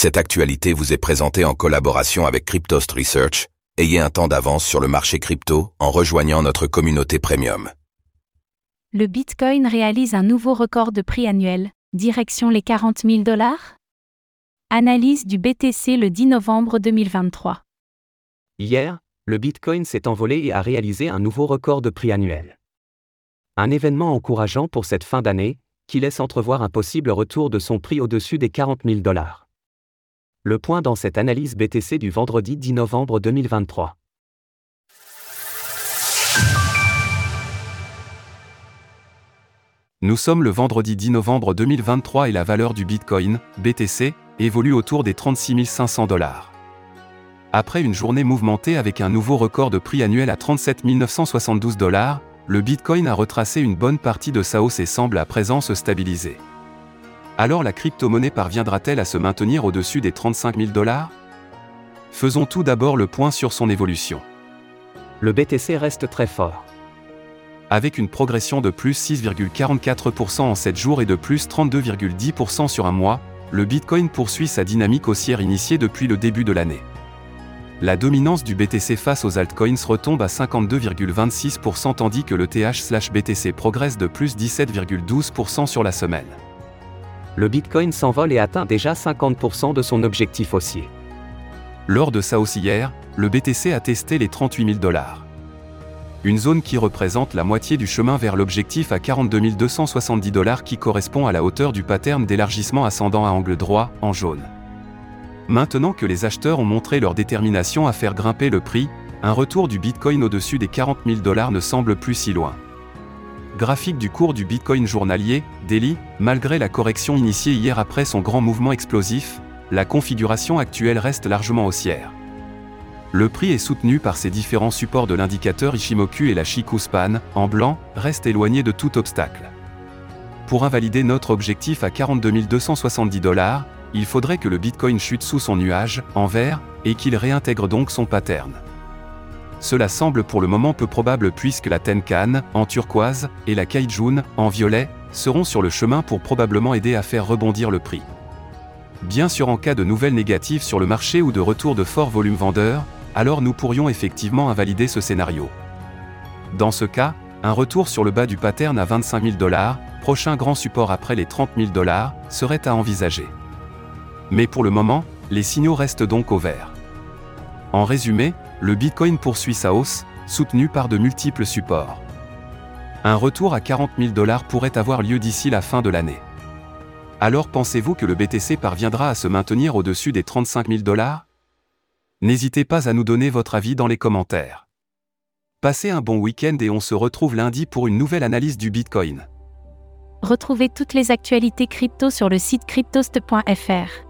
Cette actualité vous est présentée en collaboration avec Cryptost Research. Ayez un temps d'avance sur le marché crypto en rejoignant notre communauté premium. Le Bitcoin réalise un nouveau record de prix annuel, direction les 40 000 dollars? Analyse du BTC le 10 novembre 2023. Hier, le Bitcoin s'est envolé et a réalisé un nouveau record de prix annuel. Un événement encourageant pour cette fin d'année, qui laisse entrevoir un possible retour de son prix au-dessus des 40 000 dollars. Le point dans cette analyse BTC du vendredi 10 novembre 2023. Nous sommes le vendredi 10 novembre 2023 et la valeur du Bitcoin, BTC, évolue autour des 36 500 dollars. Après une journée mouvementée avec un nouveau record de prix annuel à 37 972 dollars, le Bitcoin a retracé une bonne partie de sa hausse et semble à présent se stabiliser. Alors la crypto-monnaie parviendra-t-elle à se maintenir au-dessus des 35 000 dollars? Faisons tout d'abord le point sur son évolution. Le BTC reste très fort. Avec une progression de plus 6,44% en 7 jours et de plus 32,10% sur un mois, le Bitcoin poursuit sa dynamique haussière initiée depuis le début de l'année. La dominance du BTC face aux altcoins retombe à 52,26% tandis que le TH/BTC progresse de plus 17,12% sur la semaine le Bitcoin s'envole et atteint déjà 50% de son objectif haussier. Lors de sa hausse hier, le BTC a testé les 38 000 dollars. Une zone qui représente la moitié du chemin vers l'objectif à 42 270 dollars qui correspond à la hauteur du pattern d'élargissement ascendant à angle droit, en jaune. Maintenant que les acheteurs ont montré leur détermination à faire grimper le prix, un retour du Bitcoin au-dessus des 40 000 dollars ne semble plus si loin. Graphique du cours du Bitcoin journalier, daily, malgré la correction initiée hier après son grand mouvement explosif, la configuration actuelle reste largement haussière. Le prix est soutenu par ces différents supports de l'indicateur Ishimoku et la Shiku Span, en blanc, reste éloigné de tout obstacle. Pour invalider notre objectif à 42 270 dollars, il faudrait que le Bitcoin chute sous son nuage, en vert, et qu'il réintègre donc son pattern. Cela semble pour le moment peu probable puisque la Tenkan, en turquoise, et la Kaijun, en violet, seront sur le chemin pour probablement aider à faire rebondir le prix. Bien sûr en cas de nouvelles négatives sur le marché ou de retour de fort volume vendeur, alors nous pourrions effectivement invalider ce scénario. Dans ce cas, un retour sur le bas du pattern à 25 000 dollars, prochain grand support après les 30 000 dollars, serait à envisager. Mais pour le moment, les signaux restent donc au vert. En résumé, le Bitcoin poursuit sa hausse, soutenu par de multiples supports. Un retour à 40 000 dollars pourrait avoir lieu d'ici la fin de l'année. Alors pensez-vous que le BTC parviendra à se maintenir au-dessus des 35 000 dollars? N'hésitez pas à nous donner votre avis dans les commentaires. Passez un bon week-end et on se retrouve lundi pour une nouvelle analyse du Bitcoin. Retrouvez toutes les actualités crypto sur le site cryptost.fr.